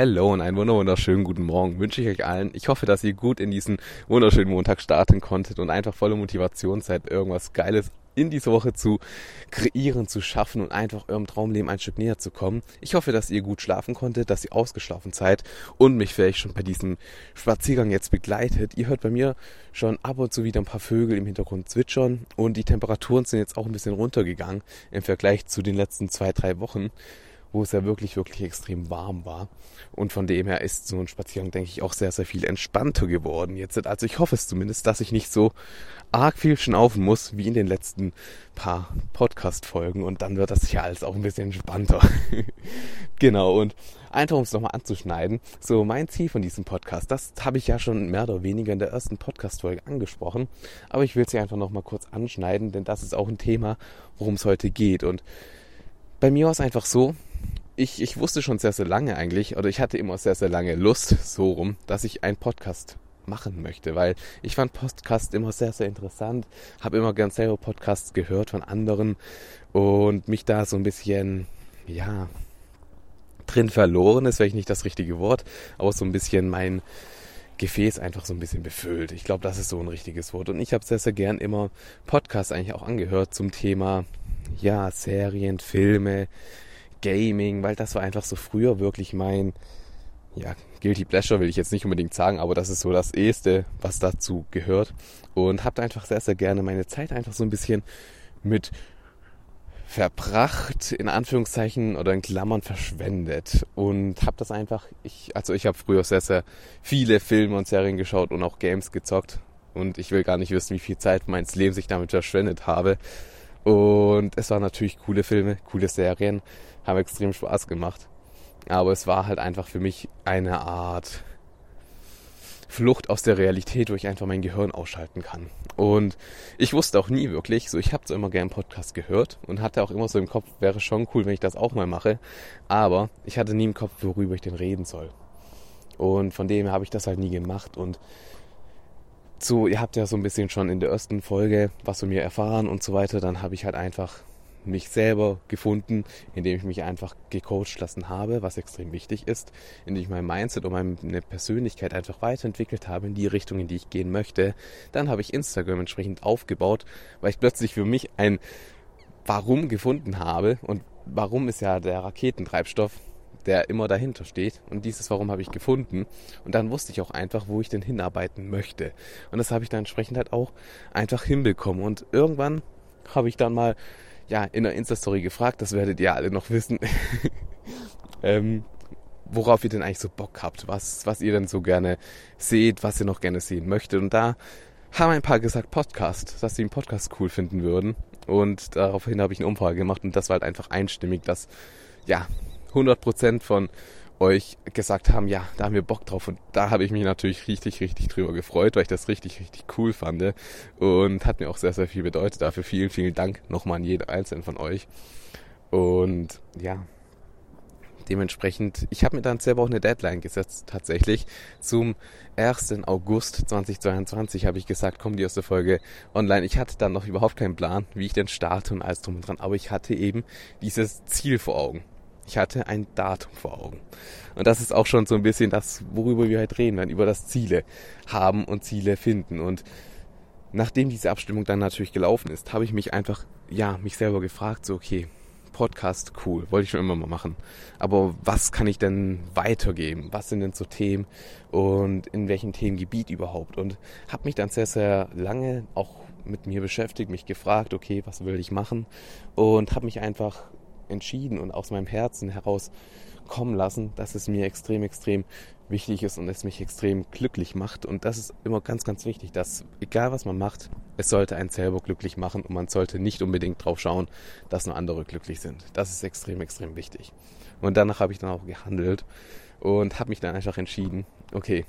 Hello und einen wunderschönen guten Morgen wünsche ich euch allen. Ich hoffe, dass ihr gut in diesen wunderschönen Montag starten konntet und einfach volle Motivation seid, irgendwas Geiles in dieser Woche zu kreieren, zu schaffen und einfach eurem Traumleben ein Stück näher zu kommen. Ich hoffe, dass ihr gut schlafen konntet, dass ihr ausgeschlafen seid und mich vielleicht schon bei diesem Spaziergang jetzt begleitet. Ihr hört bei mir schon ab und zu wieder ein paar Vögel im Hintergrund zwitschern und die Temperaturen sind jetzt auch ein bisschen runtergegangen im Vergleich zu den letzten zwei, drei Wochen wo es ja wirklich, wirklich extrem warm war. Und von dem her ist so ein Spaziergang, denke ich, auch sehr, sehr viel entspannter geworden jetzt. Also ich hoffe es zumindest, dass ich nicht so arg viel schnaufen muss wie in den letzten paar Podcast-Folgen und dann wird das ja alles auch ein bisschen entspannter. genau, und einfach um es nochmal anzuschneiden, so mein Ziel von diesem Podcast, das habe ich ja schon mehr oder weniger in der ersten Podcast-Folge angesprochen, aber ich will es hier einfach nochmal kurz anschneiden, denn das ist auch ein Thema, worum es heute geht und bei mir war es einfach so, ich, ich wusste schon sehr, sehr lange eigentlich, oder ich hatte immer sehr, sehr lange Lust, so rum, dass ich einen Podcast machen möchte, weil ich fand Podcast immer sehr, sehr interessant, habe immer gern selber Podcasts gehört von anderen und mich da so ein bisschen, ja, drin verloren ist vielleicht nicht das richtige Wort, aber so ein bisschen mein Gefäß einfach so ein bisschen befüllt. Ich glaube, das ist so ein richtiges Wort. Und ich habe sehr, sehr gern immer Podcasts eigentlich auch angehört zum Thema, ja, Serien, Filme, Gaming, weil das war einfach so früher wirklich mein, ja, Guilty Pleasure will ich jetzt nicht unbedingt sagen, aber das ist so das Eheste, was dazu gehört. Und habe einfach sehr, sehr gerne meine Zeit einfach so ein bisschen mit verbracht, in Anführungszeichen oder in Klammern verschwendet. Und habe das einfach, ich, also ich habe früher sehr, sehr viele Filme und Serien geschaut und auch Games gezockt. Und ich will gar nicht wissen, wie viel Zeit meines Lebens ich damit verschwendet habe. Und es waren natürlich coole Filme, coole Serien haben extrem Spaß gemacht. Aber es war halt einfach für mich eine Art Flucht aus der Realität, wo ich einfach mein Gehirn ausschalten kann. Und ich wusste auch nie wirklich, so ich habe so immer gern Podcast gehört und hatte auch immer so im Kopf, wäre schon cool, wenn ich das auch mal mache. Aber ich hatte nie im Kopf, worüber ich denn reden soll. Und von dem habe ich das halt nie gemacht. Und so, ihr habt ja so ein bisschen schon in der ersten Folge was von mir erfahren und so weiter. Dann habe ich halt einfach mich selber gefunden, indem ich mich einfach gecoacht lassen habe, was extrem wichtig ist, indem ich mein Mindset und meine Persönlichkeit einfach weiterentwickelt habe in die Richtung, in die ich gehen möchte. Dann habe ich Instagram entsprechend aufgebaut, weil ich plötzlich für mich ein Warum gefunden habe und Warum ist ja der Raketentreibstoff, der immer dahinter steht. Und dieses Warum habe ich gefunden. Und dann wusste ich auch einfach, wo ich denn hinarbeiten möchte. Und das habe ich dann entsprechend halt auch einfach hinbekommen. Und irgendwann habe ich dann mal ja, in der Insta-Story gefragt, das werdet ihr alle noch wissen, ähm, worauf ihr denn eigentlich so Bock habt, was, was ihr denn so gerne seht, was ihr noch gerne sehen möchtet. Und da haben ein paar gesagt Podcast, dass sie einen Podcast cool finden würden. Und daraufhin habe ich eine Umfrage gemacht und das war halt einfach einstimmig, dass ja 100% von euch gesagt haben, ja, da haben wir Bock drauf. Und da habe ich mich natürlich richtig, richtig drüber gefreut, weil ich das richtig, richtig cool fand. Und hat mir auch sehr, sehr viel bedeutet. Dafür vielen, vielen Dank nochmal an jeden einzelnen von euch. Und ja, dementsprechend, ich habe mir dann selber auch eine Deadline gesetzt, tatsächlich. Zum 1. August 2022 habe ich gesagt, kommt die erste Folge online. Ich hatte dann noch überhaupt keinen Plan, wie ich denn starte und alles drum und dran. Aber ich hatte eben dieses Ziel vor Augen. Ich hatte ein Datum vor Augen. Und das ist auch schon so ein bisschen das, worüber wir halt reden werden, über das Ziele haben und Ziele finden. Und nachdem diese Abstimmung dann natürlich gelaufen ist, habe ich mich einfach, ja, mich selber gefragt, so, okay, Podcast, cool, wollte ich schon immer mal machen. Aber was kann ich denn weitergeben? Was sind denn so Themen und in welchem Themengebiet überhaupt? Und habe mich dann sehr, sehr lange auch mit mir beschäftigt, mich gefragt, okay, was will ich machen? Und habe mich einfach entschieden und aus meinem Herzen heraus kommen lassen, dass es mir extrem, extrem wichtig ist und es mich extrem glücklich macht. Und das ist immer ganz, ganz wichtig, dass egal was man macht, es sollte einen selber glücklich machen und man sollte nicht unbedingt drauf schauen, dass nur andere glücklich sind. Das ist extrem, extrem wichtig. Und danach habe ich dann auch gehandelt und habe mich dann einfach entschieden, okay,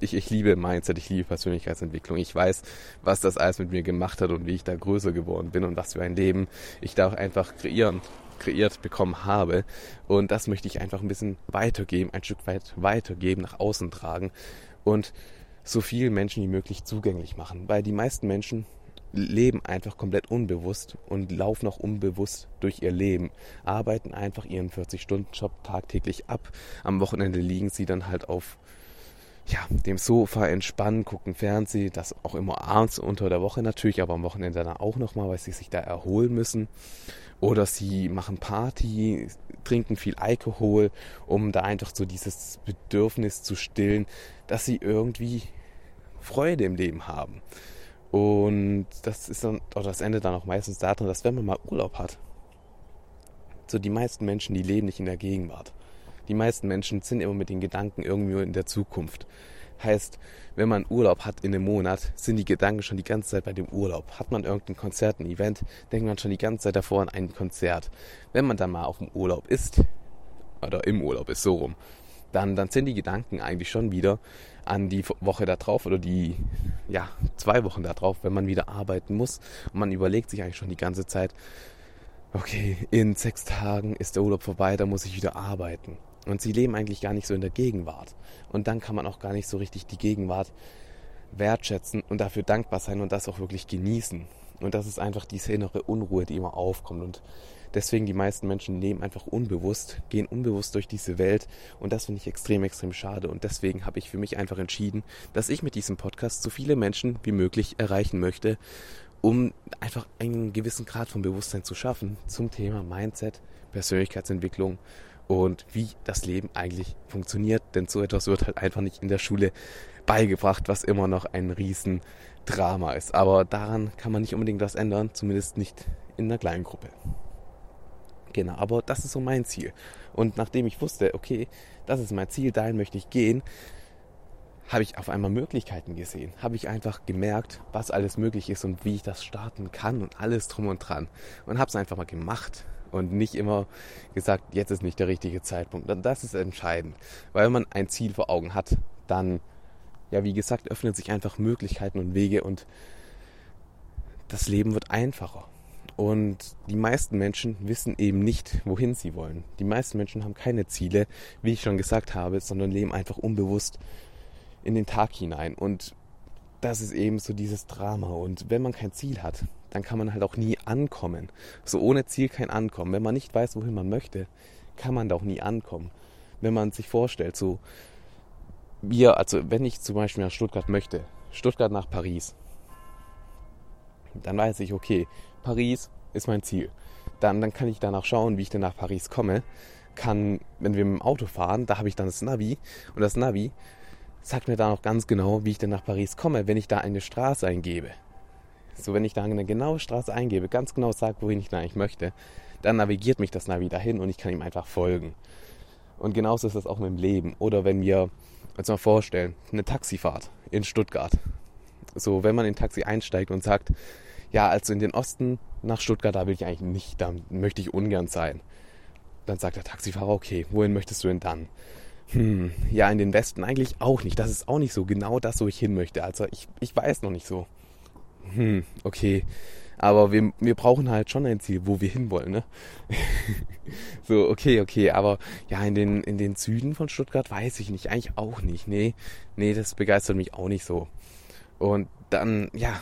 ich, ich liebe Mindset, ich liebe Persönlichkeitsentwicklung. Ich weiß, was das alles mit mir gemacht hat und wie ich da größer geworden bin und was für ein Leben ich da auch einfach kreieren kreiert bekommen habe. Und das möchte ich einfach ein bisschen weitergeben, ein Stück weit weitergeben, nach außen tragen und so vielen Menschen wie möglich zugänglich machen. Weil die meisten Menschen leben einfach komplett unbewusst und laufen auch unbewusst durch ihr Leben, arbeiten einfach ihren 40-Stunden-Job tagtäglich ab. Am Wochenende liegen sie dann halt auf ja, dem Sofa entspannen, gucken Fernsehen, das auch immer abends unter der Woche natürlich, aber am Wochenende dann auch nochmal, weil sie sich da erholen müssen. Oder sie machen Party, trinken viel Alkohol, um da einfach so dieses Bedürfnis zu stillen, dass sie irgendwie Freude im Leben haben. Und das ist dann, oder das endet dann auch meistens darin, dass wenn man mal Urlaub hat, so die meisten Menschen, die leben nicht in der Gegenwart. Die meisten Menschen sind immer mit den Gedanken irgendwie in der Zukunft. Heißt, wenn man Urlaub hat in einem Monat, sind die Gedanken schon die ganze Zeit bei dem Urlaub. Hat man irgendein Konzert, ein Event, denkt man schon die ganze Zeit davor an ein Konzert. Wenn man dann mal auf dem Urlaub ist, oder im Urlaub ist, so rum, dann, dann sind die Gedanken eigentlich schon wieder an die Woche da drauf oder die ja, zwei Wochen da drauf, wenn man wieder arbeiten muss. Und man überlegt sich eigentlich schon die ganze Zeit, okay, in sechs Tagen ist der Urlaub vorbei, da muss ich wieder arbeiten. Und sie leben eigentlich gar nicht so in der Gegenwart. Und dann kann man auch gar nicht so richtig die Gegenwart wertschätzen und dafür dankbar sein und das auch wirklich genießen. Und das ist einfach diese innere Unruhe, die immer aufkommt. Und deswegen die meisten Menschen leben einfach unbewusst, gehen unbewusst durch diese Welt. Und das finde ich extrem, extrem schade. Und deswegen habe ich für mich einfach entschieden, dass ich mit diesem Podcast so viele Menschen wie möglich erreichen möchte, um einfach einen gewissen Grad von Bewusstsein zu schaffen zum Thema Mindset, Persönlichkeitsentwicklung und wie das Leben eigentlich funktioniert. Denn so etwas wird halt einfach nicht in der Schule beigebracht, was immer noch ein Riesendrama ist. Aber daran kann man nicht unbedingt was ändern, zumindest nicht in einer kleinen Gruppe. Genau, aber das ist so mein Ziel. Und nachdem ich wusste, okay, das ist mein Ziel, dahin möchte ich gehen, habe ich auf einmal Möglichkeiten gesehen. Habe ich einfach gemerkt, was alles möglich ist und wie ich das starten kann und alles drum und dran. Und habe es einfach mal gemacht und nicht immer gesagt, jetzt ist nicht der richtige Zeitpunkt. Das ist entscheidend. Weil wenn man ein Ziel vor Augen hat, dann, ja, wie gesagt, öffnen sich einfach Möglichkeiten und Wege und das Leben wird einfacher. Und die meisten Menschen wissen eben nicht, wohin sie wollen. Die meisten Menschen haben keine Ziele, wie ich schon gesagt habe, sondern leben einfach unbewusst in den Tag hinein. Und das ist eben so dieses Drama. Und wenn man kein Ziel hat, dann kann man halt auch nie ankommen. So ohne Ziel kein Ankommen. Wenn man nicht weiß, wohin man möchte, kann man da auch nie ankommen. Wenn man sich vorstellt, so wir, also wenn ich zum Beispiel nach Stuttgart möchte, Stuttgart nach Paris, dann weiß ich, okay, Paris ist mein Ziel. Dann, dann kann ich danach schauen, wie ich denn nach Paris komme. Kann, wenn wir mit dem Auto fahren, da habe ich dann das Navi und das Navi sagt mir dann auch ganz genau, wie ich denn nach Paris komme, wenn ich da eine Straße eingebe. So, wenn ich da eine genaue Straße eingebe, ganz genau sage, wohin ich da eigentlich möchte, dann navigiert mich das Navi dahin und ich kann ihm einfach folgen. Und genauso ist das auch mit dem Leben. Oder wenn wir uns mal vorstellen, eine Taxifahrt in Stuttgart. So, wenn man in ein Taxi einsteigt und sagt, ja, also in den Osten nach Stuttgart, da will ich eigentlich nicht, da möchte ich ungern sein. Dann sagt der Taxifahrer, okay, wohin möchtest du denn dann? Hm, ja, in den Westen eigentlich auch nicht. Das ist auch nicht so genau das, wo ich hin möchte. Also ich, ich weiß noch nicht so hm, okay. Aber wir, wir brauchen halt schon ein Ziel, wo wir hinwollen, ne? so, okay, okay. Aber ja, in den, in den Süden von Stuttgart weiß ich nicht. Eigentlich auch nicht. Nee, nee, das begeistert mich auch nicht so. Und dann, ja,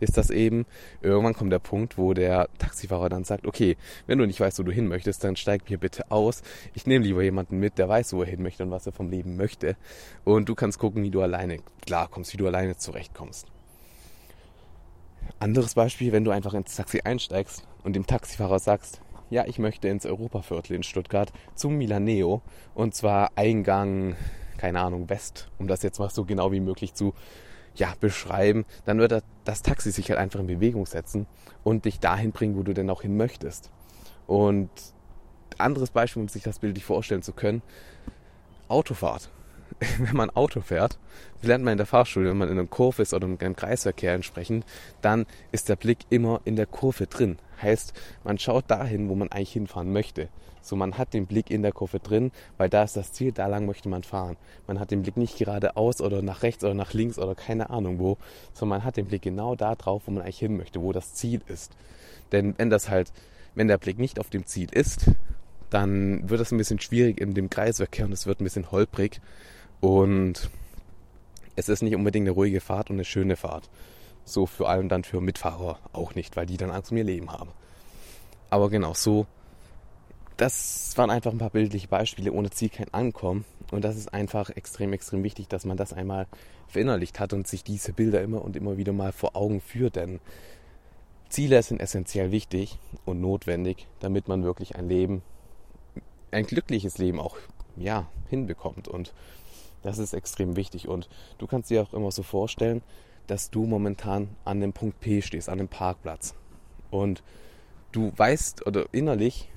ist das eben, irgendwann kommt der Punkt, wo der Taxifahrer dann sagt, okay, wenn du nicht weißt, wo du hin möchtest, dann steig mir bitte aus. Ich nehme lieber jemanden mit, der weiß, wo er hin möchte und was er vom Leben möchte. Und du kannst gucken, wie du alleine klarkommst, wie du alleine zurechtkommst. Anderes Beispiel, wenn du einfach ins Taxi einsteigst und dem Taxifahrer sagst, ja, ich möchte ins Europaviertel in Stuttgart zum Milaneo und zwar Eingang, keine Ahnung, West, um das jetzt mal so genau wie möglich zu ja, beschreiben, dann wird das Taxi sich halt einfach in Bewegung setzen und dich dahin bringen, wo du denn auch hin möchtest. Und anderes Beispiel, um sich das bildlich vorstellen zu können, Autofahrt. wenn man Auto fährt, das lernt man in der Fahrschule, wenn man in einem Kurve ist oder im Kreisverkehr entsprechend, dann ist der Blick immer in der Kurve drin. Heißt, man schaut dahin, wo man eigentlich hinfahren möchte. So, man hat den Blick in der Kurve drin, weil da ist das Ziel, da lang möchte man fahren. Man hat den Blick nicht geradeaus oder nach rechts oder nach links oder keine Ahnung wo, sondern man hat den Blick genau da drauf, wo man eigentlich hin möchte, wo das Ziel ist. Denn wenn das halt, wenn der Blick nicht auf dem Ziel ist, dann wird es ein bisschen schwierig in dem Kreisverkehr und es wird ein bisschen holprig und es ist nicht unbedingt eine ruhige Fahrt und eine schöne Fahrt. So vor allem dann für Mitfahrer auch nicht, weil die dann Angst um ihr Leben haben. Aber genau so, das waren einfach ein paar bildliche Beispiele, ohne Ziel kein Ankommen. Und das ist einfach extrem, extrem wichtig, dass man das einmal verinnerlicht hat und sich diese Bilder immer und immer wieder mal vor Augen führt. Denn Ziele sind essentiell wichtig und notwendig, damit man wirklich ein Leben ein glückliches Leben auch ja, hinbekommt. Und das ist extrem wichtig. Und du kannst dir auch immer so vorstellen, dass du momentan an dem Punkt P stehst, an dem Parkplatz. Und du weißt oder innerlich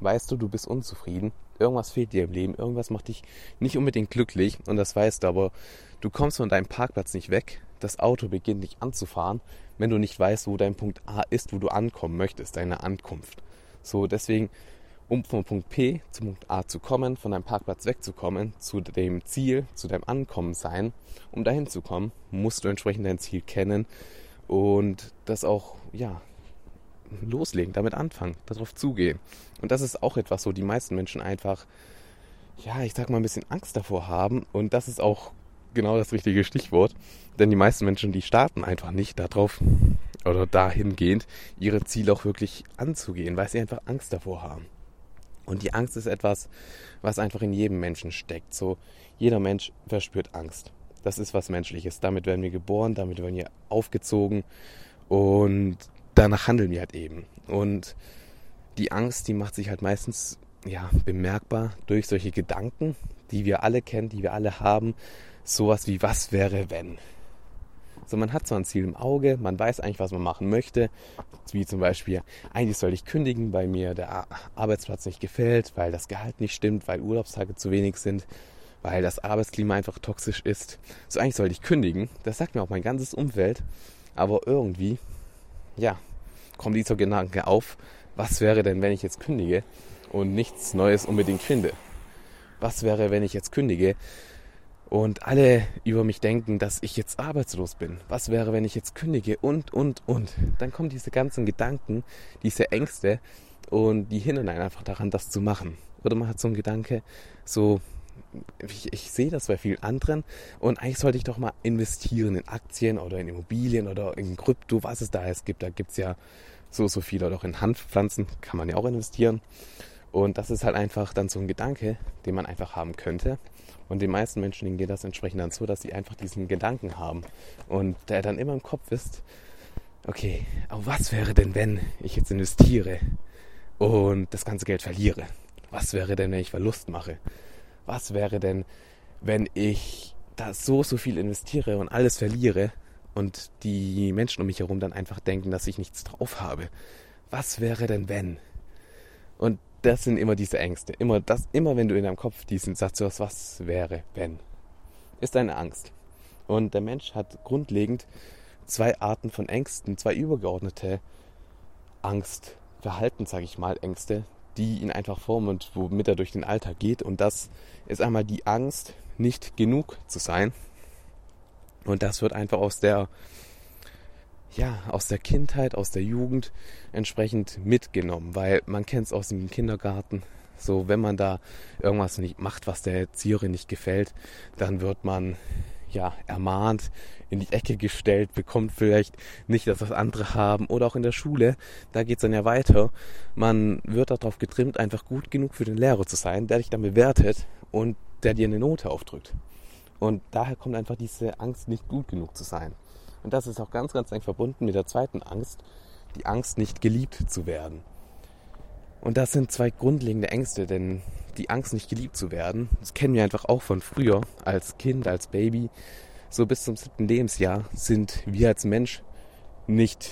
weißt du, du bist unzufrieden. Irgendwas fehlt dir im Leben, irgendwas macht dich nicht unbedingt glücklich und das weißt du, aber du kommst von deinem Parkplatz nicht weg. Das Auto beginnt dich anzufahren, wenn du nicht weißt, wo dein Punkt A ist, wo du ankommen möchtest, deine Ankunft. So, deswegen um vom Punkt P zum Punkt A zu kommen, von deinem Parkplatz wegzukommen, zu dem Ziel, zu deinem Ankommen sein, um dahin zu kommen, musst du entsprechend dein Ziel kennen und das auch, ja, loslegen, damit anfangen, darauf zugehen. Und das ist auch etwas, wo die meisten Menschen einfach, ja, ich sag mal, ein bisschen Angst davor haben. Und das ist auch genau das richtige Stichwort. Denn die meisten Menschen, die starten einfach nicht darauf oder dahingehend, ihre Ziele auch wirklich anzugehen, weil sie einfach Angst davor haben. Und die Angst ist etwas, was einfach in jedem Menschen steckt. So, jeder Mensch verspürt Angst. Das ist was Menschliches. Damit werden wir geboren, damit werden wir aufgezogen und danach handeln wir halt eben. Und die Angst, die macht sich halt meistens ja, bemerkbar durch solche Gedanken, die wir alle kennen, die wir alle haben. Sowas wie, was wäre, wenn? So, man hat zwar ein Ziel im Auge, man weiß eigentlich, was man machen möchte, wie zum Beispiel, eigentlich soll ich kündigen, weil mir der Arbeitsplatz nicht gefällt, weil das Gehalt nicht stimmt, weil Urlaubstage zu wenig sind, weil das Arbeitsklima einfach toxisch ist. So, eigentlich sollte ich kündigen. Das sagt mir auch mein ganzes Umfeld. Aber irgendwie, ja, kommt dieser Gedanke auf, was wäre denn, wenn ich jetzt kündige und nichts Neues unbedingt finde? Was wäre, wenn ich jetzt kündige und alle über mich denken, dass ich jetzt arbeitslos bin. Was wäre, wenn ich jetzt kündige und, und, und. Dann kommen diese ganzen Gedanken, diese Ängste und die hindern einen einfach daran, das zu machen. Oder man hat so einen Gedanke, so, ich, ich sehe das bei vielen anderen und eigentlich sollte ich doch mal investieren in Aktien oder in Immobilien oder in Krypto, was es da alles gibt. Da gibt es ja so, so viel oder auch in Hanfpflanzen kann man ja auch investieren. Und das ist halt einfach dann so ein Gedanke, den man einfach haben könnte. Und den meisten Menschen, denen geht das entsprechend dann so, dass sie einfach diesen Gedanken haben. Und der dann immer im Kopf ist, okay, aber was wäre denn, wenn ich jetzt investiere und das ganze Geld verliere? Was wäre denn, wenn ich Verlust mache? Was wäre denn, wenn ich da so, so viel investiere und alles verliere und die Menschen um mich herum dann einfach denken, dass ich nichts drauf habe? Was wäre denn, wenn? Und das sind immer diese Ängste. Immer, das, immer wenn du in deinem Kopf diesen Satz hörst, was wäre, wenn, ist eine Angst. Und der Mensch hat grundlegend zwei Arten von Ängsten, zwei übergeordnete Angstverhalten, sage ich mal, Ängste, die ihn einfach formen und womit er durch den Alltag geht. Und das ist einmal die Angst, nicht genug zu sein. Und das wird einfach aus der ja, aus der Kindheit, aus der Jugend entsprechend mitgenommen, weil man kennt es aus dem Kindergarten. So, wenn man da irgendwas nicht macht, was der Erzieherin nicht gefällt, dann wird man ja ermahnt, in die Ecke gestellt, bekommt vielleicht nicht das, was andere haben. Oder auch in der Schule, da geht es dann ja weiter. Man wird darauf getrimmt, einfach gut genug für den Lehrer zu sein, der dich dann bewertet und der dir eine Note aufdrückt. Und daher kommt einfach diese Angst, nicht gut genug zu sein. Und das ist auch ganz, ganz eng verbunden mit der zweiten Angst, die Angst, nicht geliebt zu werden. Und das sind zwei grundlegende Ängste, denn die Angst, nicht geliebt zu werden, das kennen wir einfach auch von früher, als Kind, als Baby. So bis zum siebten Lebensjahr sind wir als Mensch nicht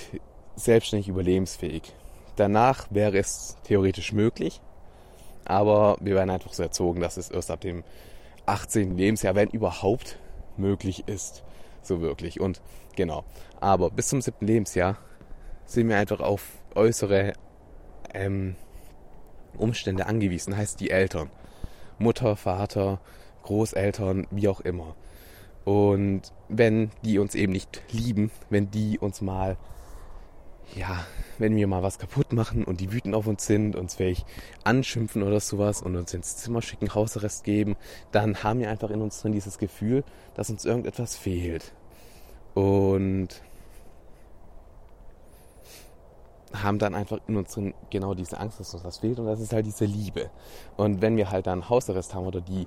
selbstständig überlebensfähig. Danach wäre es theoretisch möglich, aber wir werden einfach so erzogen, dass es erst ab dem 18. Lebensjahr, wenn überhaupt möglich ist. So wirklich. Und genau. Aber bis zum 7. Lebensjahr sind wir einfach auf äußere ähm, Umstände angewiesen. Heißt die Eltern. Mutter, Vater, Großeltern, wie auch immer. Und wenn die uns eben nicht lieben, wenn die uns mal ja, wenn wir mal was kaputt machen und die wütend auf uns sind, uns vielleicht anschimpfen oder sowas und uns ins Zimmer schicken, Hausarrest geben, dann haben wir einfach in uns drin dieses Gefühl, dass uns irgendetwas fehlt. Und haben dann einfach in uns drin genau diese Angst, dass uns was fehlt und das ist halt diese Liebe. Und wenn wir halt dann Hausarrest haben oder die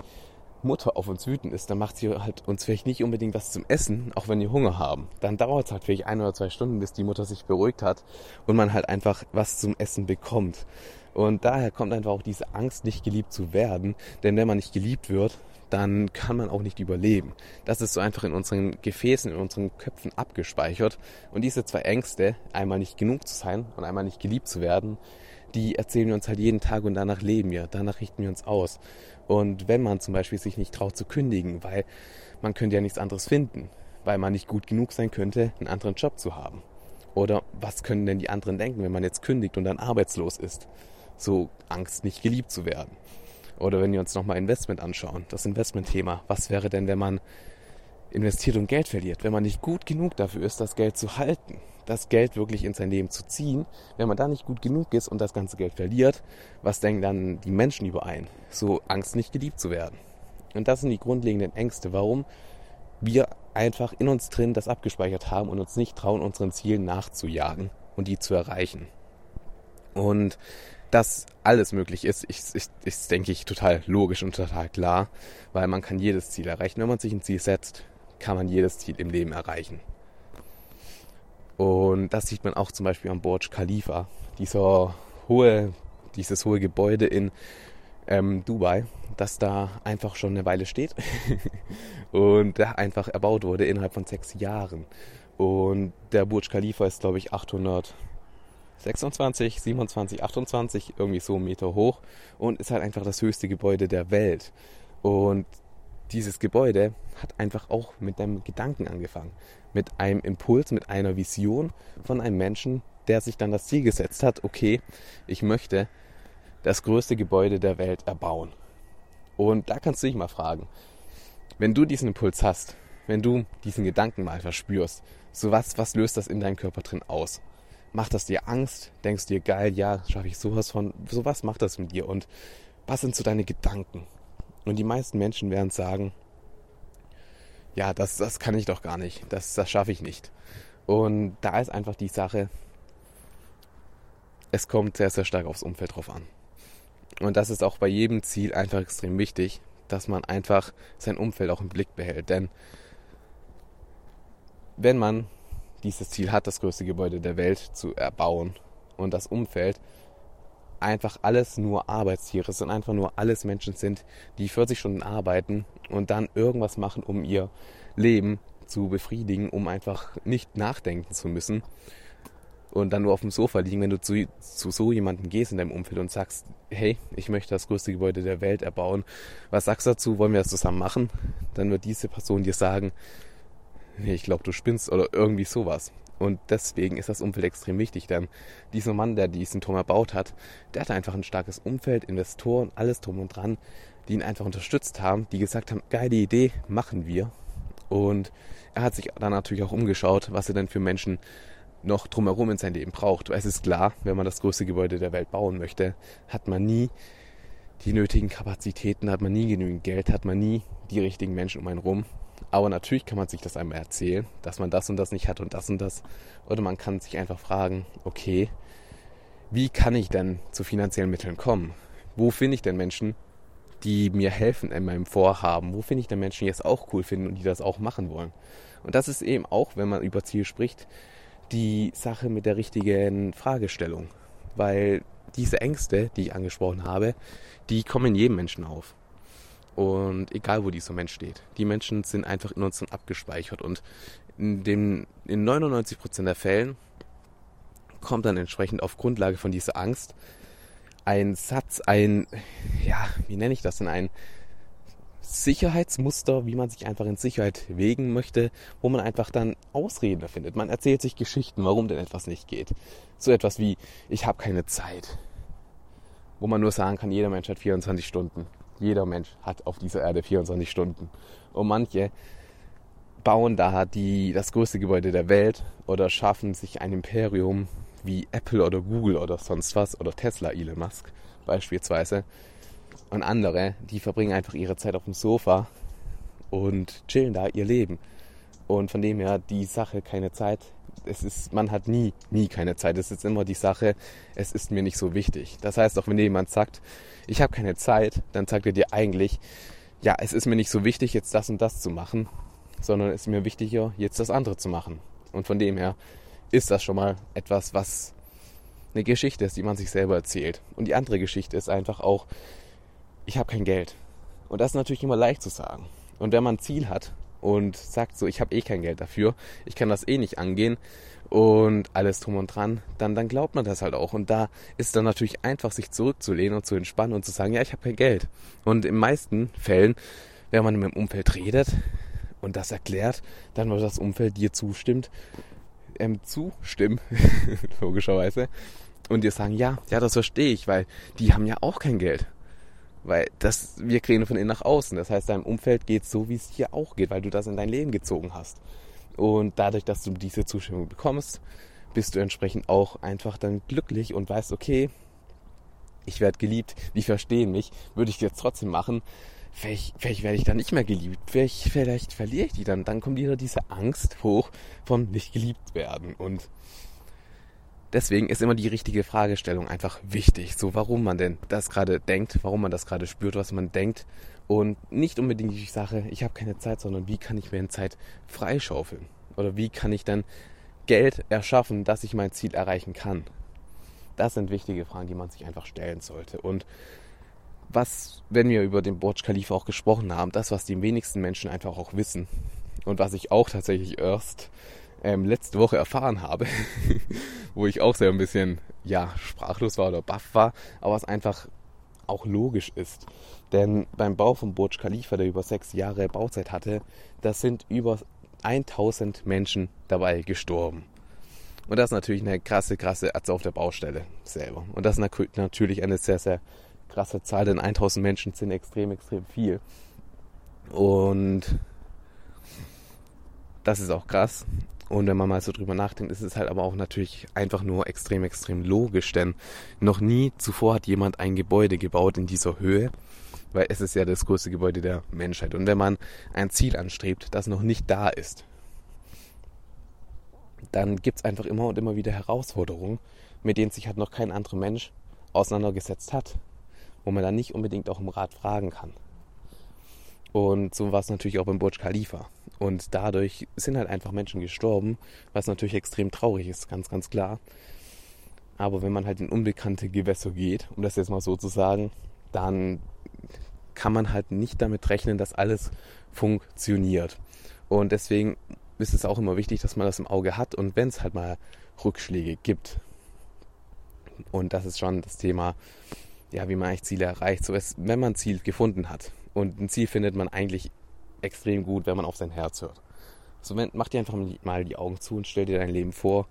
Mutter auf uns wütend ist, dann macht sie halt uns vielleicht nicht unbedingt was zum Essen, auch wenn wir Hunger haben. Dann dauert es halt vielleicht ein oder zwei Stunden, bis die Mutter sich beruhigt hat und man halt einfach was zum Essen bekommt. Und daher kommt einfach auch diese Angst, nicht geliebt zu werden. Denn wenn man nicht geliebt wird, dann kann man auch nicht überleben. Das ist so einfach in unseren Gefäßen, in unseren Köpfen abgespeichert. Und diese zwei Ängste, einmal nicht genug zu sein und einmal nicht geliebt zu werden, die erzählen wir uns halt jeden Tag und danach leben wir, danach richten wir uns aus. Und wenn man zum Beispiel sich nicht traut zu kündigen, weil man könnte ja nichts anderes finden, weil man nicht gut genug sein könnte, einen anderen Job zu haben. Oder was können denn die anderen denken, wenn man jetzt kündigt und dann arbeitslos ist? So Angst, nicht geliebt zu werden. Oder wenn wir uns nochmal Investment anschauen, das Investmentthema. Was wäre denn, wenn man investiert und Geld verliert, wenn man nicht gut genug dafür ist, das Geld zu halten, das Geld wirklich in sein Leben zu ziehen, wenn man da nicht gut genug ist und das ganze Geld verliert, was denken dann die Menschen überein? So Angst, nicht geliebt zu werden. Und das sind die grundlegenden Ängste, warum wir einfach in uns drin das abgespeichert haben und uns nicht trauen, unseren Zielen nachzujagen und die zu erreichen. Und dass alles möglich ist, ist, ist, ist, denke ich, total logisch und total klar, weil man kann jedes Ziel erreichen. Wenn man sich ein Ziel setzt, kann man jedes Ziel im Leben erreichen. Und das sieht man auch zum Beispiel am Burj Khalifa, dieser hohe, dieses hohe Gebäude in ähm, Dubai, das da einfach schon eine Weile steht und der einfach erbaut wurde innerhalb von sechs Jahren. Und der Burj Khalifa ist, glaube ich, 826, 27, 28, irgendwie so Meter hoch und ist halt einfach das höchste Gebäude der Welt. Und dieses Gebäude hat einfach auch mit einem Gedanken angefangen, mit einem Impuls, mit einer Vision von einem Menschen, der sich dann das Ziel gesetzt hat, okay, ich möchte das größte Gebäude der Welt erbauen. Und da kannst du dich mal fragen, wenn du diesen Impuls hast, wenn du diesen Gedanken mal verspürst, so was, was löst das in deinem Körper drin aus? Macht das dir Angst? Denkst du dir, geil, ja, schaffe ich sowas von, sowas macht das mit dir? Und was sind so deine Gedanken? Und die meisten Menschen werden sagen, ja, das, das kann ich doch gar nicht, das, das schaffe ich nicht. Und da ist einfach die Sache, es kommt sehr, sehr stark aufs Umfeld drauf an. Und das ist auch bei jedem Ziel einfach extrem wichtig, dass man einfach sein Umfeld auch im Blick behält. Denn wenn man dieses Ziel hat, das größte Gebäude der Welt zu erbauen und das Umfeld einfach alles nur Arbeitstiere sind, einfach nur alles Menschen sind, die 40 Stunden arbeiten und dann irgendwas machen, um ihr Leben zu befriedigen, um einfach nicht nachdenken zu müssen und dann nur auf dem Sofa liegen, wenn du zu, zu so jemandem gehst in deinem Umfeld und sagst, hey, ich möchte das größte Gebäude der Welt erbauen, was sagst du dazu, wollen wir das zusammen machen? Dann wird diese Person dir sagen, ich glaube, du spinnst oder irgendwie sowas. Und deswegen ist das Umfeld extrem wichtig, denn dieser Mann, der diesen Turm erbaut hat, der hatte einfach ein starkes Umfeld, Investoren, alles drum und dran, die ihn einfach unterstützt haben, die gesagt haben, geile Idee, machen wir. Und er hat sich dann natürlich auch umgeschaut, was er denn für Menschen noch drumherum in sein Leben braucht. Es ist klar, wenn man das größte Gebäude der Welt bauen möchte, hat man nie die nötigen Kapazitäten, hat man nie genügend Geld, hat man nie die richtigen Menschen um einen rum. Aber natürlich kann man sich das einmal erzählen, dass man das und das nicht hat und das und das. Oder man kann sich einfach fragen, okay, wie kann ich denn zu finanziellen Mitteln kommen? Wo finde ich denn Menschen, die mir helfen in meinem Vorhaben? Wo finde ich denn Menschen, die es auch cool finden und die das auch machen wollen? Und das ist eben auch, wenn man über Ziel spricht, die Sache mit der richtigen Fragestellung. Weil diese Ängste, die ich angesprochen habe, die kommen in jedem Menschen auf. Und egal, wo dieser Mensch steht. Die Menschen sind einfach in uns abgespeichert. Und in, dem, in 99% der Fällen kommt dann entsprechend auf Grundlage von dieser Angst ein Satz, ein, ja, wie nenne ich das denn, ein Sicherheitsmuster, wie man sich einfach in Sicherheit wegen möchte, wo man einfach dann Ausreden findet. Man erzählt sich Geschichten, warum denn etwas nicht geht. So etwas wie, ich habe keine Zeit. Wo man nur sagen kann, jeder Mensch hat 24 Stunden. Jeder Mensch hat auf dieser Erde 24 Stunden. Und manche bauen da die, das größte Gebäude der Welt oder schaffen sich ein Imperium wie Apple oder Google oder sonst was oder Tesla, Elon Musk beispielsweise und andere, die verbringen einfach ihre Zeit auf dem Sofa und chillen da ihr Leben. Und von dem her die Sache keine Zeit. Es ist, man hat nie, nie keine Zeit. Es ist immer die Sache, es ist mir nicht so wichtig. Das heißt, auch wenn jemand sagt, ich habe keine Zeit, dann sagt er dir eigentlich, ja, es ist mir nicht so wichtig, jetzt das und das zu machen, sondern es ist mir wichtiger, jetzt das andere zu machen. Und von dem her ist das schon mal etwas, was eine Geschichte ist, die man sich selber erzählt. Und die andere Geschichte ist einfach auch, ich habe kein Geld. Und das ist natürlich immer leicht zu sagen. Und wenn man ein Ziel hat und sagt so, ich habe eh kein Geld dafür, ich kann das eh nicht angehen und alles drum und dran, dann, dann glaubt man das halt auch. Und da ist dann natürlich einfach, sich zurückzulehnen und zu entspannen und zu sagen, ja, ich habe kein Geld. Und in meisten Fällen, wenn man mit dem Umfeld redet und das erklärt, dann wird das Umfeld dir zustimmt, ähm, zustimmen, logischerweise, und dir sagen, ja, ja, das verstehe ich, weil die haben ja auch kein Geld. Weil das, wir kriegen von innen nach außen. Das heißt, deinem Umfeld geht so, wie es dir auch geht, weil du das in dein Leben gezogen hast. Und dadurch, dass du diese Zustimmung bekommst, bist du entsprechend auch einfach dann glücklich und weißt, okay, ich werde geliebt, die verstehen mich, würde ich jetzt trotzdem machen. Vielleicht, vielleicht werde ich dann nicht mehr geliebt, vielleicht, vielleicht verliere ich die dann. Dann kommt wieder diese Angst hoch vom nicht geliebt werden. Und Deswegen ist immer die richtige Fragestellung einfach wichtig. So, warum man denn das gerade denkt, warum man das gerade spürt, was man denkt. Und nicht unbedingt die Sache, ich habe keine Zeit, sondern wie kann ich mir in Zeit freischaufeln? Oder wie kann ich dann Geld erschaffen, dass ich mein Ziel erreichen kann? Das sind wichtige Fragen, die man sich einfach stellen sollte. Und was, wenn wir über den Burj Khalifa auch gesprochen haben, das, was die wenigsten Menschen einfach auch wissen und was ich auch tatsächlich erst ähm, letzte Woche erfahren habe, wo ich auch sehr ein bisschen ja sprachlos war oder baff war, aber es einfach auch logisch ist. Denn beim Bau von Burj Khalifa, der über sechs Jahre Bauzeit hatte, da sind über 1000 Menschen dabei gestorben. Und das ist natürlich eine krasse, krasse Atze auf der Baustelle selber. Und das ist natürlich eine sehr, sehr krasse Zahl, denn 1000 Menschen sind extrem, extrem viel. Und das ist auch krass. Und wenn man mal so drüber nachdenkt, ist es halt aber auch natürlich einfach nur extrem, extrem logisch, denn noch nie zuvor hat jemand ein Gebäude gebaut in dieser Höhe, weil es ist ja das größte Gebäude der Menschheit. Und wenn man ein Ziel anstrebt, das noch nicht da ist, dann gibt es einfach immer und immer wieder Herausforderungen, mit denen sich halt noch kein anderer Mensch auseinandergesetzt hat, wo man dann nicht unbedingt auch um Rat fragen kann. Und so war es natürlich auch beim Burj Khalifa. Und dadurch sind halt einfach Menschen gestorben, was natürlich extrem traurig ist, ganz, ganz klar. Aber wenn man halt in unbekannte Gewässer geht, um das jetzt mal so zu sagen, dann kann man halt nicht damit rechnen, dass alles funktioniert. Und deswegen ist es auch immer wichtig, dass man das im Auge hat und wenn es halt mal Rückschläge gibt. Und das ist schon das Thema, ja, wie man eigentlich Ziele erreicht. So ist, wenn man ein Ziel gefunden hat, und ein Ziel findet man eigentlich extrem gut, wenn man auf sein Herz hört. So, mach dir einfach mal die Augen zu und stell dir dein Leben vor,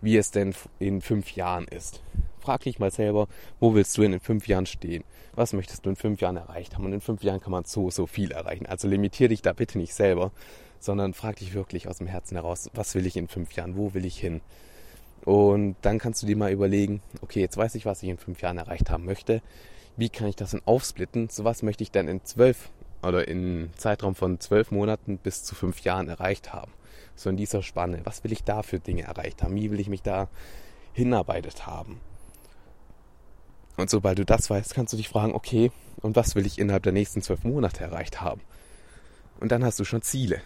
wie es denn in fünf Jahren ist. Frag dich mal selber, wo willst du denn in fünf Jahren stehen? Was möchtest du in fünf Jahren erreicht haben? Und in fünf Jahren kann man so, so viel erreichen. Also limitier dich da bitte nicht selber, sondern frag dich wirklich aus dem Herzen heraus, was will ich in fünf Jahren? Wo will ich hin? Und dann kannst du dir mal überlegen, okay, jetzt weiß ich, was ich in fünf Jahren erreicht haben möchte wie kann ich das denn aufsplitten? So was möchte ich dann in zwölf oder in Zeitraum von zwölf Monaten bis zu fünf Jahren erreicht haben. So in dieser Spanne. Was will ich da für Dinge erreicht haben? Wie will ich mich da hinarbeitet haben? Und sobald du das weißt, kannst du dich fragen, okay, und was will ich innerhalb der nächsten zwölf Monate erreicht haben? Und dann hast du schon Ziele,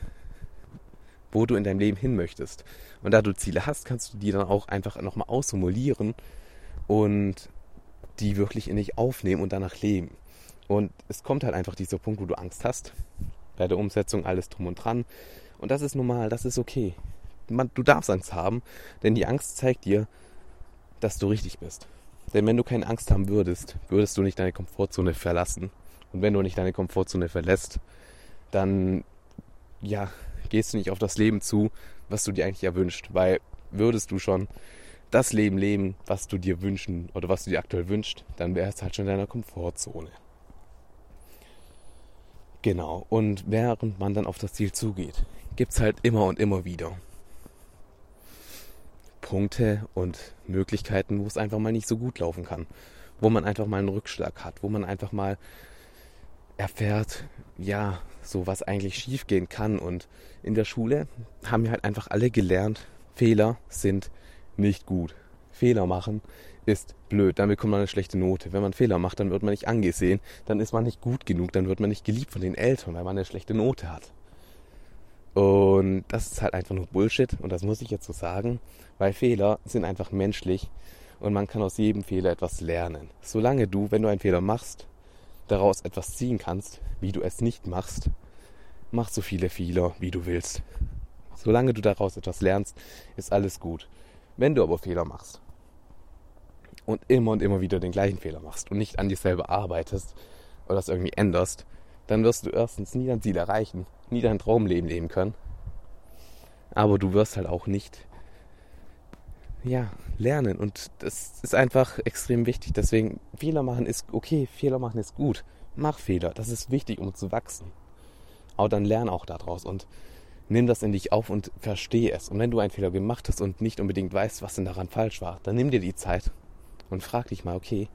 wo du in deinem Leben hin möchtest. Und da du Ziele hast, kannst du die dann auch einfach nochmal ausformulieren und die wirklich in dich aufnehmen und danach leben. Und es kommt halt einfach dieser Punkt, wo du Angst hast. Bei der Umsetzung alles drum und dran. Und das ist normal, das ist okay. Man, du darfst Angst haben, denn die Angst zeigt dir, dass du richtig bist. Denn wenn du keine Angst haben würdest, würdest du nicht deine Komfortzone verlassen Und wenn du nicht deine Komfortzone verlässt, dann, ja, gehst du nicht auf das Leben zu, was du dir eigentlich erwünscht. Weil würdest du schon das Leben leben, was du dir wünschen oder was du dir aktuell wünschst, dann wärst du halt schon in deiner Komfortzone. Genau. Und während man dann auf das Ziel zugeht, gibt es halt immer und immer wieder Punkte und Möglichkeiten, wo es einfach mal nicht so gut laufen kann. Wo man einfach mal einen Rückschlag hat, wo man einfach mal erfährt, ja, so was eigentlich schiefgehen kann. Und in der Schule haben wir halt einfach alle gelernt, Fehler sind nicht gut. Fehler machen ist blöd, dann bekommt man eine schlechte Note. Wenn man Fehler macht, dann wird man nicht angesehen, dann ist man nicht gut genug, dann wird man nicht geliebt von den Eltern, weil man eine schlechte Note hat. Und das ist halt einfach nur Bullshit und das muss ich jetzt so sagen, weil Fehler sind einfach menschlich und man kann aus jedem Fehler etwas lernen. Solange du, wenn du einen Fehler machst, daraus etwas ziehen kannst, wie du es nicht machst, mach so viele Fehler, wie du willst. Solange du daraus etwas lernst, ist alles gut. Wenn du aber Fehler machst und immer und immer wieder den gleichen Fehler machst und nicht an dir selber arbeitest oder das irgendwie änderst, dann wirst du erstens nie dein Ziel erreichen, nie dein Traumleben leben können. Aber du wirst halt auch nicht ja, lernen. Und das ist einfach extrem wichtig. Deswegen, Fehler machen ist okay, Fehler machen ist gut. Mach Fehler, das ist wichtig, um zu wachsen. Aber dann lern auch daraus und nimm das in dich auf und verstehe es. Und wenn du einen Fehler gemacht hast und nicht unbedingt weißt, was denn daran falsch war, dann nimm dir die Zeit und frag dich mal, okay,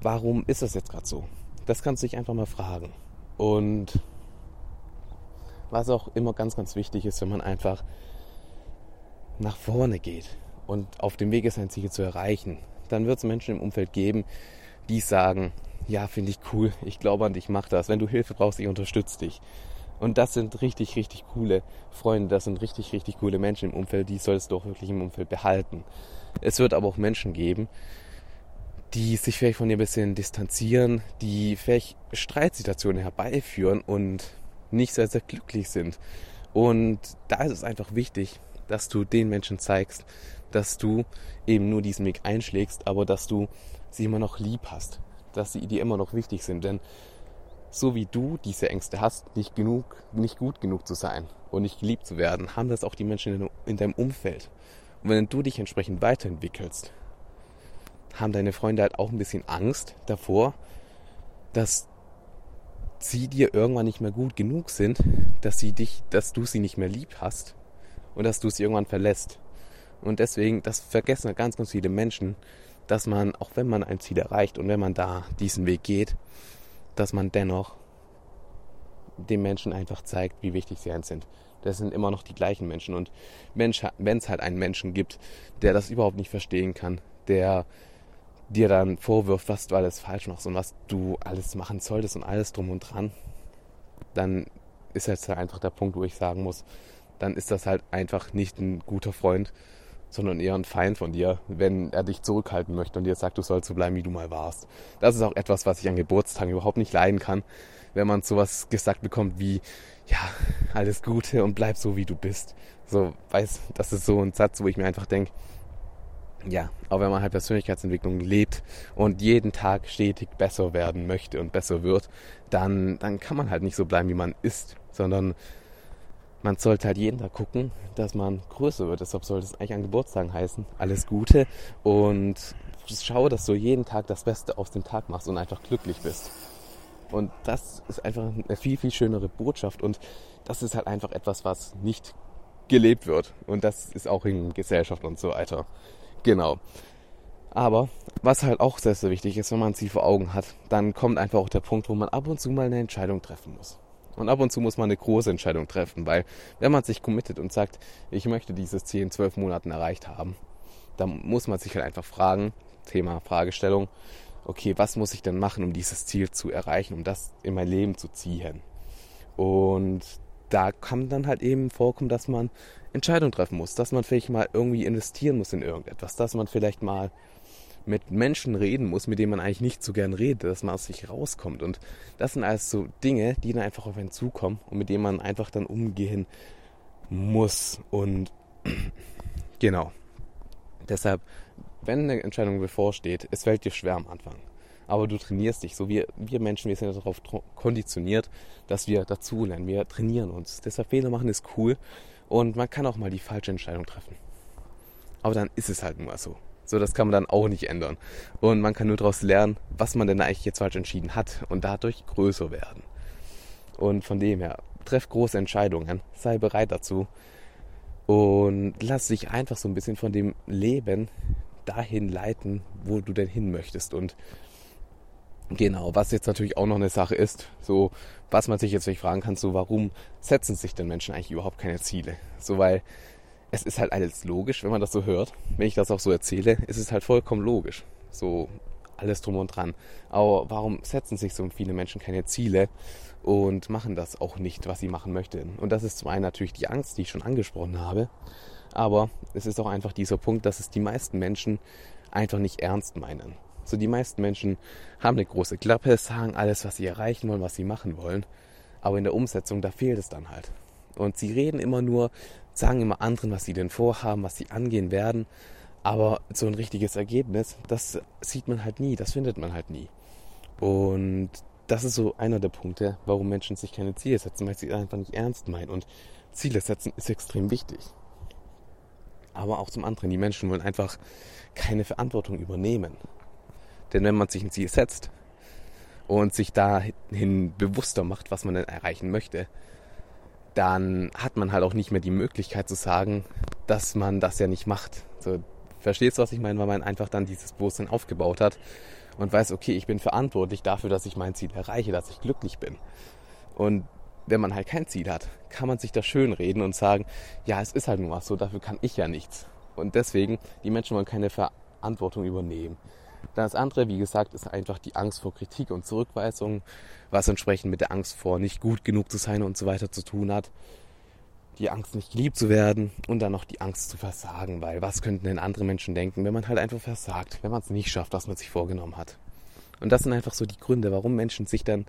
warum ist das jetzt gerade so? Das kannst du dich einfach mal fragen. Und was auch immer ganz, ganz wichtig ist, wenn man einfach nach vorne geht und auf dem Weg ist, sein Ziel zu erreichen, dann wird es Menschen im Umfeld geben, die sagen, ja, finde ich cool, ich glaube an dich, mach das. Wenn du Hilfe brauchst, ich unterstütze dich. Und das sind richtig, richtig coole Freunde, das sind richtig, richtig coole Menschen im Umfeld, die solltest du auch wirklich im Umfeld behalten. Es wird aber auch Menschen geben, die sich vielleicht von dir ein bisschen distanzieren, die vielleicht Streitsituationen herbeiführen und nicht sehr, sehr glücklich sind. Und da ist es einfach wichtig, dass du den Menschen zeigst, dass du eben nur diesen Weg einschlägst, aber dass du sie immer noch lieb hast, dass sie dir immer noch wichtig sind. Denn so wie du diese Ängste hast, nicht genug, nicht gut genug zu sein und nicht geliebt zu werden, haben das auch die Menschen in deinem Umfeld. Und wenn du dich entsprechend weiterentwickelst, haben deine Freunde halt auch ein bisschen Angst davor, dass sie dir irgendwann nicht mehr gut genug sind, dass sie dich, dass du sie nicht mehr lieb hast und dass du sie irgendwann verlässt. Und deswegen, das vergessen ganz, ganz viele Menschen, dass man, auch wenn man ein Ziel erreicht und wenn man da diesen Weg geht, dass man dennoch den Menschen einfach zeigt, wie wichtig sie eins sind. Das sind immer noch die gleichen Menschen. Und wenn es halt einen Menschen gibt, der das überhaupt nicht verstehen kann, der dir dann vorwirft, was du alles falsch machst und was du alles machen solltest und alles drum und dran, dann ist jetzt halt einfach der Punkt, wo ich sagen muss, dann ist das halt einfach nicht ein guter Freund, sondern eher ein Feind von dir, wenn er dich zurückhalten möchte und dir sagt, du sollst so bleiben, wie du mal warst. Das ist auch etwas, was ich an Geburtstagen überhaupt nicht leiden kann, wenn man sowas gesagt bekommt wie, ja, alles Gute und bleib so, wie du bist. So, weiß, das ist so ein Satz, wo ich mir einfach denke, ja, auch wenn man halt Persönlichkeitsentwicklung lebt und jeden Tag stetig besser werden möchte und besser wird, dann, dann kann man halt nicht so bleiben, wie man ist, sondern man sollte halt jeden Tag gucken, dass man größer wird. Deshalb sollte es eigentlich an Geburtstagen heißen. Alles Gute und schaue, dass du jeden Tag das Beste aus dem Tag machst und einfach glücklich bist. Und das ist einfach eine viel, viel schönere Botschaft und das ist halt einfach etwas, was nicht gelebt wird. Und das ist auch in Gesellschaft und so weiter. Genau. Aber was halt auch sehr, sehr wichtig ist, wenn man sie vor Augen hat, dann kommt einfach auch der Punkt, wo man ab und zu mal eine Entscheidung treffen muss. Und ab und zu muss man eine große Entscheidung treffen, weil wenn man sich committet und sagt, ich möchte dieses Ziel in zwölf Monaten erreicht haben, dann muss man sich halt einfach fragen, Thema Fragestellung, okay, was muss ich denn machen, um dieses Ziel zu erreichen, um das in mein Leben zu ziehen? Und da kann dann halt eben vorkommen, dass man Entscheidungen treffen muss, dass man vielleicht mal irgendwie investieren muss in irgendetwas, dass man vielleicht mal mit Menschen reden muss, mit denen man eigentlich nicht so gern redet, dass man aus sich rauskommt. Und das sind alles so Dinge, die dann einfach auf einen zukommen und mit denen man einfach dann umgehen muss. Und genau. Deshalb, wenn eine Entscheidung bevorsteht, es fällt dir schwer am Anfang. aber du trainierst dich. So wir, wir Menschen, wir sind darauf konditioniert, dass wir dazulernen. Wir trainieren uns. Deshalb Fehler machen ist cool und man kann auch mal die falsche Entscheidung treffen. Aber dann ist es halt nur so. So, das kann man dann auch nicht ändern. Und man kann nur daraus lernen, was man denn eigentlich jetzt falsch entschieden hat und dadurch größer werden. Und von dem her, treff große Entscheidungen, sei bereit dazu und lass dich einfach so ein bisschen von dem Leben dahin leiten, wo du denn hin möchtest. Und genau, was jetzt natürlich auch noch eine Sache ist, so was man sich jetzt nicht fragen kann, so warum setzen sich denn Menschen eigentlich überhaupt keine Ziele? So weil es ist halt alles logisch, wenn man das so hört. Wenn ich das auch so erzähle, ist es halt vollkommen logisch. So alles drum und dran. Aber warum setzen sich so viele Menschen keine Ziele und machen das auch nicht, was sie machen möchten? Und das ist zum einen natürlich die Angst, die ich schon angesprochen habe. Aber es ist auch einfach dieser Punkt, dass es die meisten Menschen einfach nicht ernst meinen. So die meisten Menschen haben eine große Klappe, sagen alles, was sie erreichen wollen, was sie machen wollen. Aber in der Umsetzung, da fehlt es dann halt. Und sie reden immer nur, sagen immer anderen, was sie denn vorhaben, was sie angehen werden. Aber so ein richtiges Ergebnis, das sieht man halt nie, das findet man halt nie. Und das ist so einer der Punkte, warum Menschen sich keine Ziele setzen, weil sie einfach nicht ernst meinen. Und Ziele setzen ist extrem wichtig. Aber auch zum anderen, die Menschen wollen einfach keine Verantwortung übernehmen. Denn wenn man sich ein Ziel setzt und sich dahin bewusster macht, was man denn erreichen möchte, dann hat man halt auch nicht mehr die Möglichkeit zu sagen, dass man das ja nicht macht. So, verstehst du, was ich meine? Weil man einfach dann dieses Bewusstsein aufgebaut hat und weiß, okay, ich bin verantwortlich dafür, dass ich mein Ziel erreiche, dass ich glücklich bin. Und wenn man halt kein Ziel hat, kann man sich das schön reden und sagen, ja, es ist halt nur was so, dafür kann ich ja nichts. Und deswegen, die Menschen wollen keine Verantwortung übernehmen. Das andere, wie gesagt, ist einfach die Angst vor Kritik und Zurückweisung, was entsprechend mit der Angst vor nicht gut genug zu sein und so weiter zu tun hat. Die Angst, nicht geliebt zu werden und dann noch die Angst zu versagen, weil was könnten denn andere Menschen denken, wenn man halt einfach versagt, wenn man es nicht schafft, was man sich vorgenommen hat. Und das sind einfach so die Gründe, warum Menschen sich dann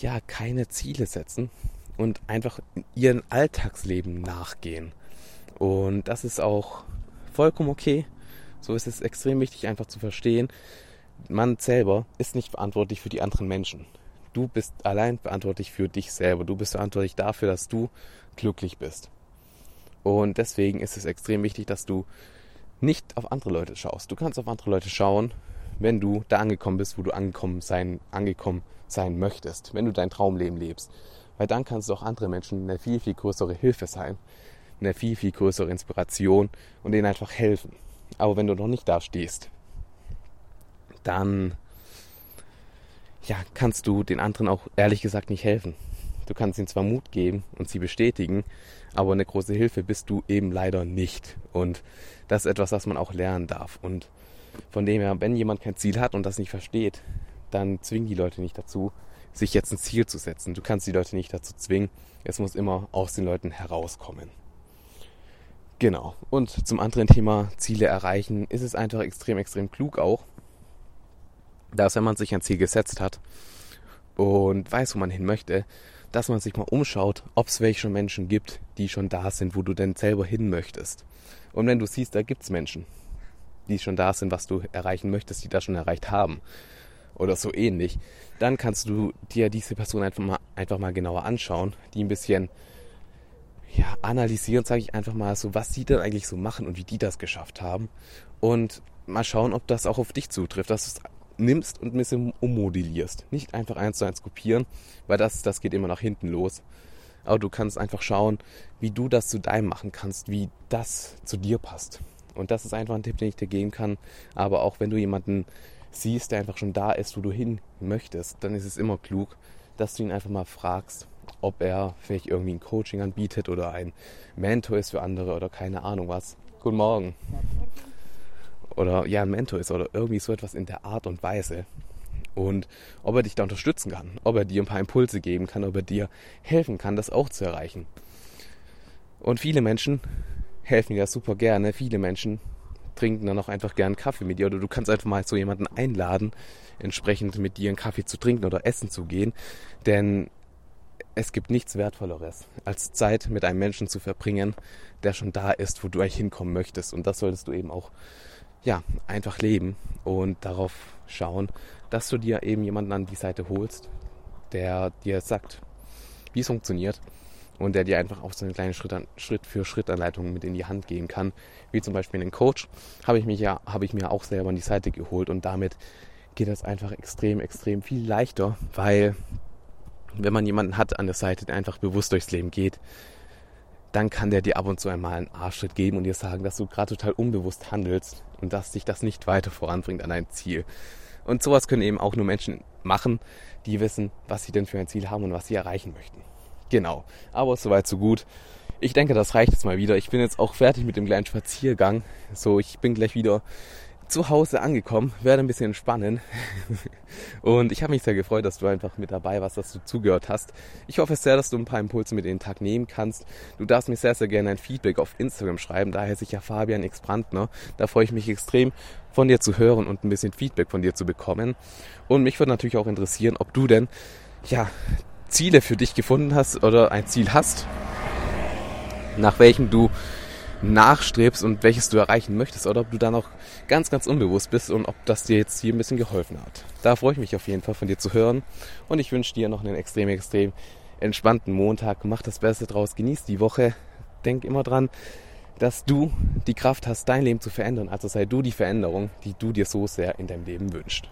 ja keine Ziele setzen und einfach ihren Alltagsleben nachgehen. Und das ist auch vollkommen okay. So ist es extrem wichtig, einfach zu verstehen, man selber ist nicht verantwortlich für die anderen Menschen. Du bist allein verantwortlich für dich selber. Du bist verantwortlich dafür, dass du glücklich bist. Und deswegen ist es extrem wichtig, dass du nicht auf andere Leute schaust. Du kannst auf andere Leute schauen, wenn du da angekommen bist, wo du angekommen sein, angekommen sein möchtest, wenn du dein Traumleben lebst. Weil dann kannst du auch andere Menschen eine viel, viel größere Hilfe sein, eine viel, viel größere Inspiration und ihnen einfach helfen. Aber wenn du noch nicht da stehst, dann ja, kannst du den anderen auch ehrlich gesagt nicht helfen. Du kannst ihnen zwar Mut geben und sie bestätigen, aber eine große Hilfe bist du eben leider nicht. Und das ist etwas, was man auch lernen darf. Und von dem her, wenn jemand kein Ziel hat und das nicht versteht, dann zwingen die Leute nicht dazu, sich jetzt ein Ziel zu setzen. Du kannst die Leute nicht dazu zwingen. Es muss immer aus den Leuten herauskommen. Genau. Und zum anderen Thema Ziele erreichen ist es einfach extrem, extrem klug auch, dass wenn man sich ein Ziel gesetzt hat und weiß, wo man hin möchte, dass man sich mal umschaut, ob es welche Menschen gibt, die schon da sind, wo du denn selber hin möchtest. Und wenn du siehst, da gibt es Menschen, die schon da sind, was du erreichen möchtest, die das schon erreicht haben oder so ähnlich, dann kannst du dir diese Person einfach mal, einfach mal genauer anschauen, die ein bisschen ja, analysieren, sage ich einfach mal so, was die denn eigentlich so machen und wie die das geschafft haben. Und mal schauen, ob das auch auf dich zutrifft, dass du es nimmst und ein bisschen ummodellierst. Nicht einfach eins zu eins kopieren, weil das, das geht immer nach hinten los. Aber du kannst einfach schauen, wie du das zu deinem machen kannst, wie das zu dir passt. Und das ist einfach ein Tipp, den ich dir geben kann. Aber auch wenn du jemanden siehst, der einfach schon da ist, wo du hin möchtest, dann ist es immer klug, dass du ihn einfach mal fragst, ob er vielleicht irgendwie ein Coaching anbietet oder ein Mentor ist für andere oder keine Ahnung was. Guten Morgen. Oder ja, ein Mentor ist oder irgendwie so etwas in der Art und Weise. Und ob er dich da unterstützen kann, ob er dir ein paar Impulse geben kann, ob er dir helfen kann, das auch zu erreichen. Und viele Menschen helfen dir super gerne. Viele Menschen trinken dann auch einfach gern Kaffee mit dir oder du kannst einfach mal so jemanden einladen, entsprechend mit dir einen Kaffee zu trinken oder essen zu gehen. Denn es gibt nichts Wertvolleres, als Zeit mit einem Menschen zu verbringen, der schon da ist, wo du eigentlich hinkommen möchtest. Und das solltest du eben auch, ja, einfach leben und darauf schauen, dass du dir eben jemanden an die Seite holst, der dir sagt, wie es funktioniert und der dir einfach auch so eine kleine Schritt, Schritt für Schritt Anleitung mit in die Hand geben kann. Wie zum Beispiel einen Coach habe ich mich ja, habe ich mir auch selber an die Seite geholt und damit geht es einfach extrem, extrem viel leichter, weil wenn man jemanden hat an der Seite, der einfach bewusst durchs Leben geht, dann kann der dir ab und zu einmal einen Arschschritt geben und dir sagen, dass du gerade total unbewusst handelst und dass dich das nicht weiter voranbringt an dein Ziel. Und sowas können eben auch nur Menschen machen, die wissen, was sie denn für ein Ziel haben und was sie erreichen möchten. Genau. Aber soweit so gut. Ich denke, das reicht jetzt mal wieder. Ich bin jetzt auch fertig mit dem kleinen Spaziergang. So, ich bin gleich wieder zu Hause angekommen, werde ein bisschen entspannen. Und ich habe mich sehr gefreut, dass du einfach mit dabei warst, dass du zugehört hast. Ich hoffe sehr, dass du ein paar Impulse mit in den Tag nehmen kannst. Du darfst mir sehr, sehr gerne ein Feedback auf Instagram schreiben. Da heiße ich ja Fabian X Brandner. Da freue ich mich extrem, von dir zu hören und ein bisschen Feedback von dir zu bekommen. Und mich würde natürlich auch interessieren, ob du denn, ja, Ziele für dich gefunden hast oder ein Ziel hast, nach welchem du nachstrebst und welches du erreichen möchtest oder ob du da noch ganz, ganz unbewusst bist und ob das dir jetzt hier ein bisschen geholfen hat. Da freue ich mich auf jeden Fall von dir zu hören und ich wünsche dir noch einen extrem, extrem entspannten Montag. Mach das Beste draus, genieß die Woche. Denk immer dran, dass du die Kraft hast, dein Leben zu verändern. Also sei du die Veränderung, die du dir so sehr in deinem Leben wünschst.